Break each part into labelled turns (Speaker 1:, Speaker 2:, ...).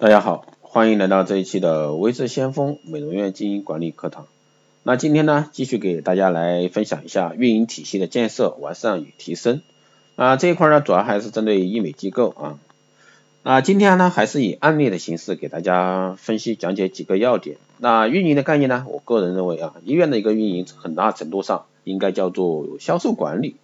Speaker 1: 大家好，欢迎来到这一期的微智先锋美容院经营管理课堂。那今天呢，继续给大家来分享一下运营体系的建设、完善与提升。啊，这一块呢，主要还是针对医美机构啊。那今天呢，还是以案例的形式给大家分析讲解几个要点。那运营的概念呢，我个人认为啊，医院的一个运营很大程度上应该叫做销售管理。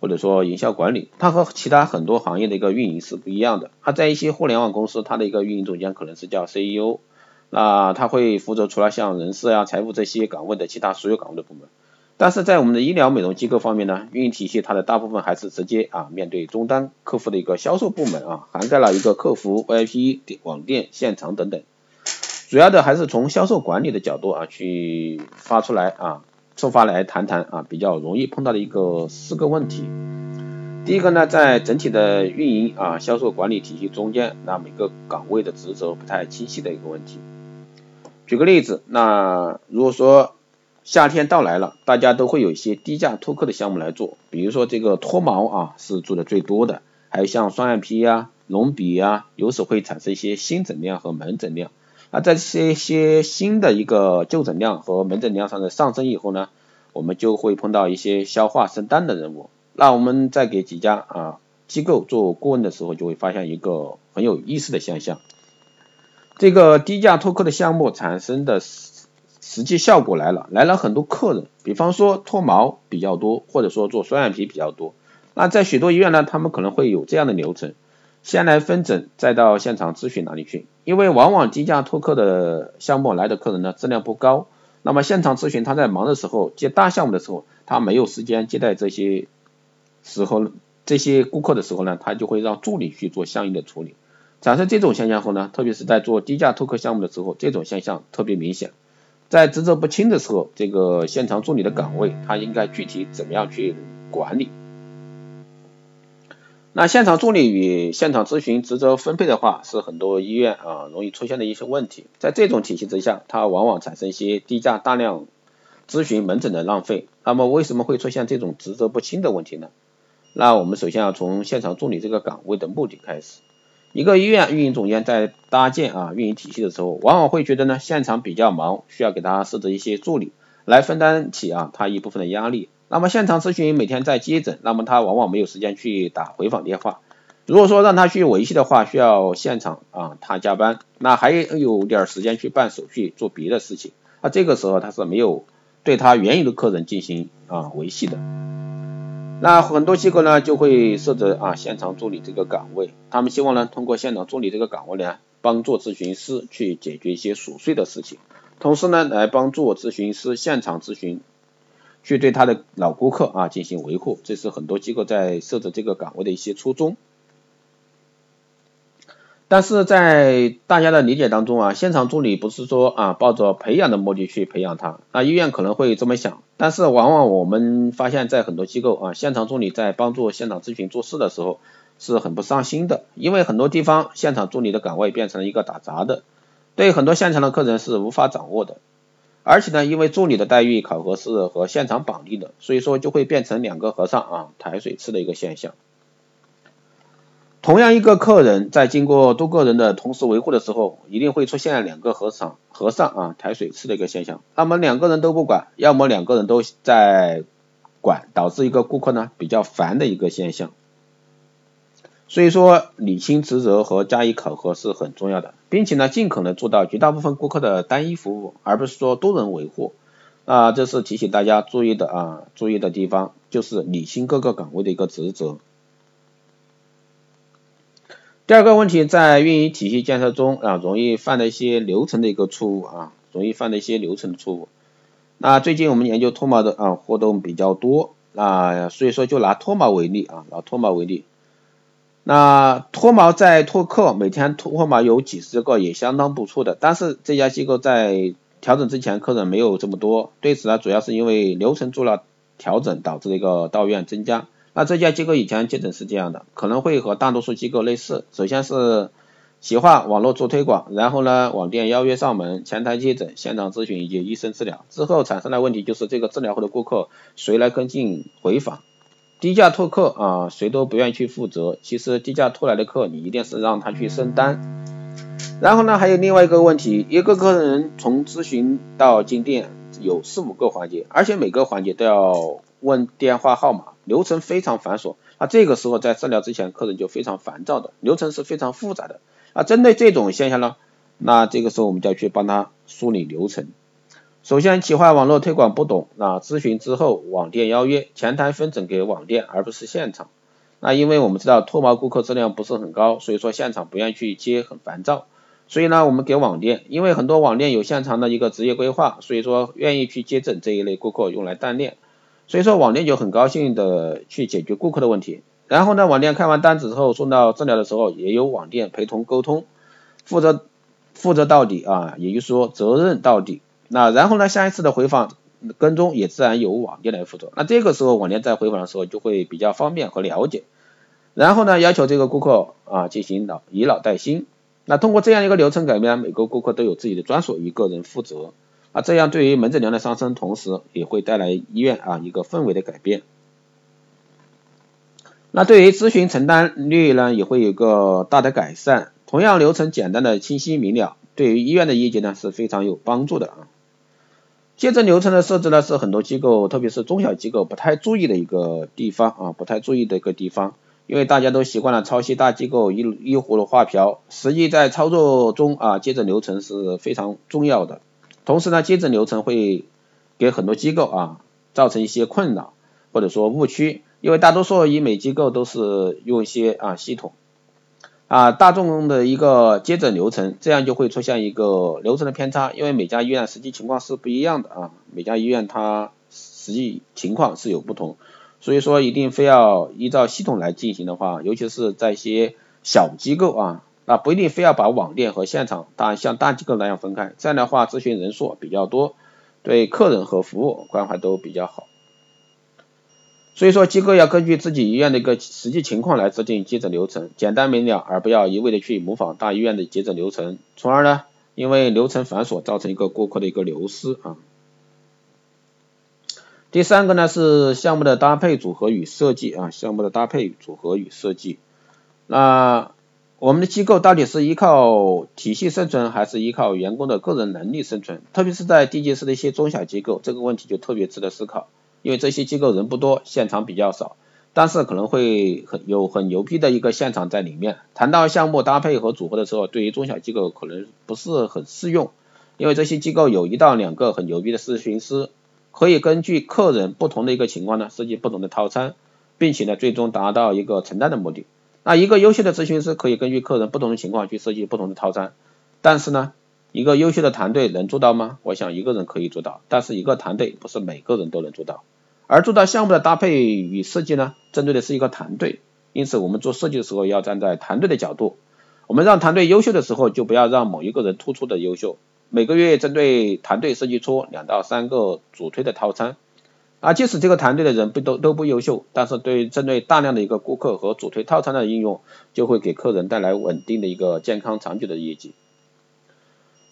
Speaker 1: 或者说营销管理，它和其他很多行业的一个运营是不一样的。它在一些互联网公司，它的一个运营总监可能是叫 CEO，那他会负责除了像人事啊、财务这些岗位的其他所有岗位的部门。但是在我们的医疗美容机构方面呢，运营体系它的大部分还是直接啊面对终端客户的一个销售部门啊，涵盖了一个客服、VIP、网店、现场等等，主要的还是从销售管理的角度啊去发出来啊。出发来谈谈啊，比较容易碰到的一个四个问题。第一个呢，在整体的运营啊销售管理体系中间，那每个岗位的职责不太清晰的一个问题。举个例子，那如果说夏天到来了，大家都会有一些低价脱客的项目来做，比如说这个脱毛啊是做的最多的，还有像双眼皮呀、隆鼻呀，有时会产生一些新诊量和门诊量。那在这些新的一个就诊量和门诊量上的上升以后呢，我们就会碰到一些消化生单的任务。那我们在给几家啊机构做顾问的时候，就会发现一个很有意思的现象。这个低价脱客的项目产生的实实际效果来了，来了很多客人，比方说脱毛比较多，或者说做双眼皮比较多。那在许多医院呢，他们可能会有这样的流程。先来分诊，再到现场咨询哪里去？因为往往低价托客的项目来的客人呢，质量不高。那么现场咨询他在忙的时候，接大项目的时候，他没有时间接待这些时候这些顾客的时候呢，他就会让助理去做相应的处理。产生这种现象后呢，特别是在做低价托客项目的时候，这种现象特别明显。在职责不清的时候，这个现场助理的岗位，他应该具体怎么样去管理？那现场助理与现场咨询职责分配的话，是很多医院啊容易出现的一些问题。在这种体系之下，它往往产生一些低价大量咨询门诊的浪费。那么为什么会出现这种职责不清的问题呢？那我们首先要从现场助理这个岗位的目的开始。一个医院运营总监在搭建啊运营体系的时候，往往会觉得呢现场比较忙，需要给他设置一些助理来分担起啊他一部分的压力。那么现场咨询每天在接诊，那么他往往没有时间去打回访电话。如果说让他去维系的话，需要现场啊他加班，那还有点时间去办手续做别的事情。那这个时候他是没有对他原有的客人进行啊维系的。那很多机构呢就会设置啊现场助理这个岗位，他们希望呢通过现场助理这个岗位呢帮助咨询师去解决一些琐碎的事情，同时呢来帮助咨询师现场咨询。去对他的老顾客啊进行维护，这是很多机构在设置这个岗位的一些初衷。但是在大家的理解当中啊，现场助理不是说啊抱着培养的目的去培养他，那医院可能会这么想，但是往往我们发现，在很多机构啊，现场助理在帮助现场咨询做事的时候是很不上心的，因为很多地方现场助理的岗位变成了一个打杂的，对很多现场的客人是无法掌握的。而且呢，因为助理的待遇考核是和现场绑定的，所以说就会变成两个和尚啊抬水吃的一个现象。同样一个客人在经过多个人的同时维护的时候，一定会出现两个和尚和尚啊抬水吃的一个现象。那么两个人都不管，要么两个人都在管，导致一个顾客呢比较烦的一个现象。所以说，理清职责和加以考核是很重要的，并且呢，尽可能做到绝大部分顾客的单一服务，而不是说多人维护。啊，这是提醒大家注意的啊，注意的地方就是理清各个岗位的一个职责。第二个问题，在运营体系建设中啊，容易犯的一些流程的一个错误啊，容易犯的一些流程的错误。那最近我们研究脱毛的啊活动比较多啊，所以说就拿脱毛为例啊，拿脱毛为例。那脱毛在拓客，每天脱毛有几十个也相当不错的，但是这家机构在调整之前客人没有这么多，对此呢主要是因为流程做了调整导致的一个到院增加。那这家机构以前接诊是这样的，可能会和大多数机构类似，首先是企划网络做推广，然后呢网店邀约上门，前台接诊，现场咨询以及医生治疗，之后产生的问题就是这个治疗后的顾客谁来跟进回访？低价拓客啊，谁都不愿意去负责。其实低价拓来的客，你一定是让他去升单。然后呢，还有另外一个问题，一个客人从咨询到进店有四五个环节，而且每个环节都要问电话号码，流程非常繁琐。那这个时候在治疗之前，客人就非常烦躁的，流程是非常复杂的。啊，针对这种现象呢，那这个时候我们就要去帮他梳理流程。首先，企划网络推广不懂，那咨询之后网店邀约，前台分诊给网店，而不是现场。那因为我们知道脱毛顾客质量不是很高，所以说现场不愿意去接，很烦躁。所以呢，我们给网店，因为很多网店有现场的一个职业规划，所以说愿意去接诊这一类顾客用来锻炼，所以说网店就很高兴的去解决顾客的问题。然后呢，网店开完单子之后送到治疗的时候，也有网店陪同沟通，负责负责到底啊，也就是说责任到底。那然后呢，下一次的回访跟踪也自然由网店来负责。那这个时候网店在回访的时候就会比较方便和了解。然后呢，要求这个顾客啊进行老以老带新。那通过这样一个流程改变，每个顾客都有自己的专属于个人负责，啊，这样对于门诊量的上升，同时也会带来医院啊一个氛围的改变。那对于咨询承担率呢，也会有个大的改善。同样流程简单的清晰明了，对于医院的业绩呢是非常有帮助的啊。接诊流程的设置呢，是很多机构，特别是中小机构不太注意的一个地方啊，不太注意的一个地方。因为大家都习惯了抄袭大机构一一葫芦画瓢，实际在操作中啊，接诊流程是非常重要的。同时呢，接诊流程会给很多机构啊造成一些困扰或者说误区，因为大多数医美机构都是用一些啊系统啊大众的一个接诊流程，这样就会出现一个流程的偏差，因为每家医院实际情况是不一样的啊，每家医院它实际情况是有不同。所以说，一定非要依照系统来进行的话，尤其是在一些小机构啊，那不一定非要把网店和现场大像大机构那样分开，这样的话咨询人数比较多，对客人和服务关怀都比较好。所以说，机构要根据自己医院的一个实际情况来制定接诊流程，简单明了，而不要一味的去模仿大医院的接诊流程，从而呢，因为流程繁琐，造成一个顾客的一个流失啊。第三个呢是项目的搭配组合与设计啊，项目的搭配组合与设计。那我们的机构到底是依靠体系生存，还是依靠员工的个人能力生存？特别是在地级市的一些中小机构，这个问题就特别值得思考。因为这些机构人不多，现场比较少，但是可能会很有很牛逼的一个现场在里面。谈到项目搭配和组合的时候，对于中小机构可能不是很适用，因为这些机构有一到两个很牛逼的咨询师。可以根据客人不同的一个情况呢，设计不同的套餐，并且呢，最终达到一个承担的目的。那一个优秀的咨询师可以根据客人不同的情况去设计不同的套餐，但是呢，一个优秀的团队能做到吗？我想一个人可以做到，但是一个团队不是每个人都能做到。而做到项目的搭配与设计呢，针对的是一个团队，因此我们做设计的时候要站在团队的角度。我们让团队优秀的时候，就不要让某一个人突出的优秀。每个月针对团队设计出两到三个主推的套餐，啊，即使这个团队的人不都都不优秀，但是对针对大量的一个顾客和主推套餐的应用，就会给客人带来稳定的一个健康长久的业绩。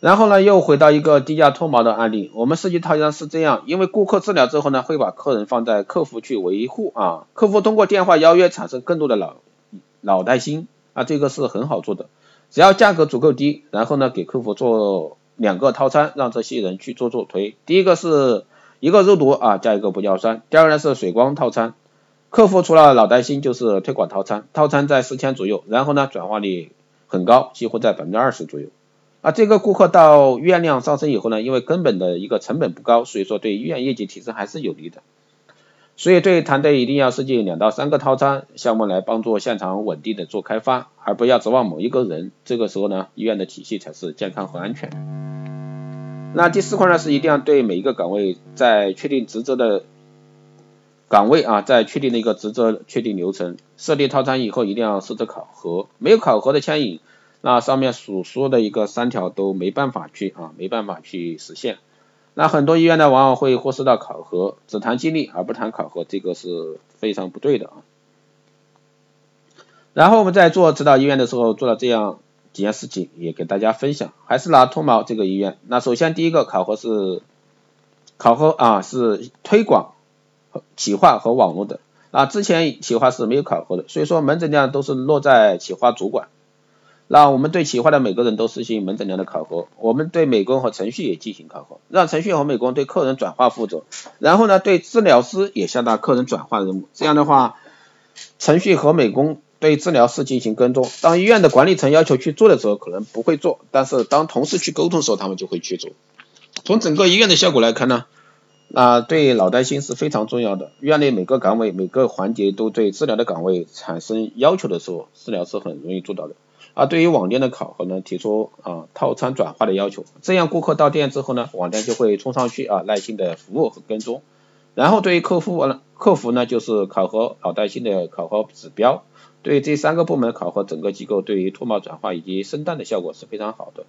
Speaker 1: 然后呢，又回到一个低价脱毛的案例，我们设计套餐是这样，因为顾客治疗之后呢，会把客人放在客服去维护啊，客服通过电话邀约产生更多的老老带新啊，这个是很好做的，只要价格足够低，然后呢，给客服做。两个套餐让这些人去做做推，第一个是一个肉毒啊加一个玻尿酸，第二个呢是水光套餐，客户除了老带新就是推广套餐，套餐在四千左右，然后呢转化率很高，几乎在百分之二十左右。啊这个顾客到医院量上升以后呢，因为根本的一个成本不高，所以说对医院业绩提升还是有利的。所以对团队一定要设计两到三个套餐项目来帮助现场稳定的做开发，而不要指望某一个人。这个时候呢，医院的体系才是健康和安全。那第四块呢是一定要对每一个岗位在确定职责的岗位啊，在确定的一个职责确定流程，设立套餐以后一定要设置考核，没有考核的牵引，那上面所说的一个三条都没办法去啊，没办法去实现。那很多医院呢，往往会忽视到考核，只谈激励而不谈考核，这个是非常不对的啊。然后我们在做指导医院的时候，做了这样几件事情，也给大家分享。还是拿脱毛这个医院，那首先第一个考核是考核啊，是推广、企划和网络的。啊，之前企划是没有考核的，所以说门诊量都是落在企划主管。那我们对企划的每个人都实行门诊量的考核，我们对美工和程序也进行考核，让程序和美工对客人转化负责，然后呢，对治疗师也下达客人转化任务。这样的话，程序和美工对治疗师进行跟踪。当医院的管理层要求去做的时候，可能不会做，但是当同事去沟通的时候，他们就会去做。从整个医院的效果来看呢？那对脑袋心是非常重要的。院内每个岗位、每个环节都对治疗的岗位产生要求的时候，治疗是很容易做到的。而对于网店的考核呢，提出啊套餐转化的要求，这样顾客到店之后呢，网店就会冲上去啊耐心的服务和跟踪。然后对于客户呢，客服呢就是考核老带新的考核指标。对这三个部门考核，整个机构对于脱毛转化以及生蛋的效果是非常好的。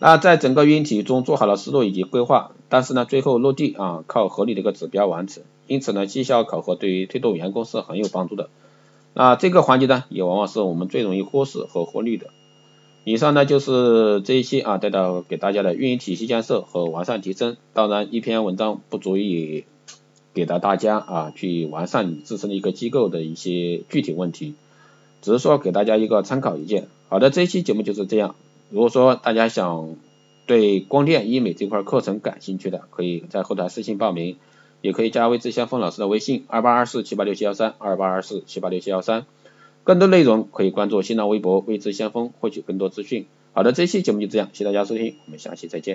Speaker 1: 那在整个运营体系中做好了思路以及规划，但是呢，最后落地啊，靠合理的一个指标完成。因此呢，绩效考核对于推动员工是很有帮助的。那这个环节呢，也往往是我们最容易忽视和忽略的。以上呢就是这一期啊带到给大家的运营体系建设和完善提升。当然，一篇文章不足以给到大家啊去完善你自身的一个机构的一些具体问题，只是说给大家一个参考意见。好的，这一期节目就是这样。如果说大家想对光电医美这块课程感兴趣的，可以在后台私信报名，也可以加魏志先锋老师的微信二八二四七八六七幺三二八二四七八六七幺三，更多内容可以关注新浪微博魏志先锋获取更多资讯。好的，这期节目就这样，谢谢大家收听，我们下期再见。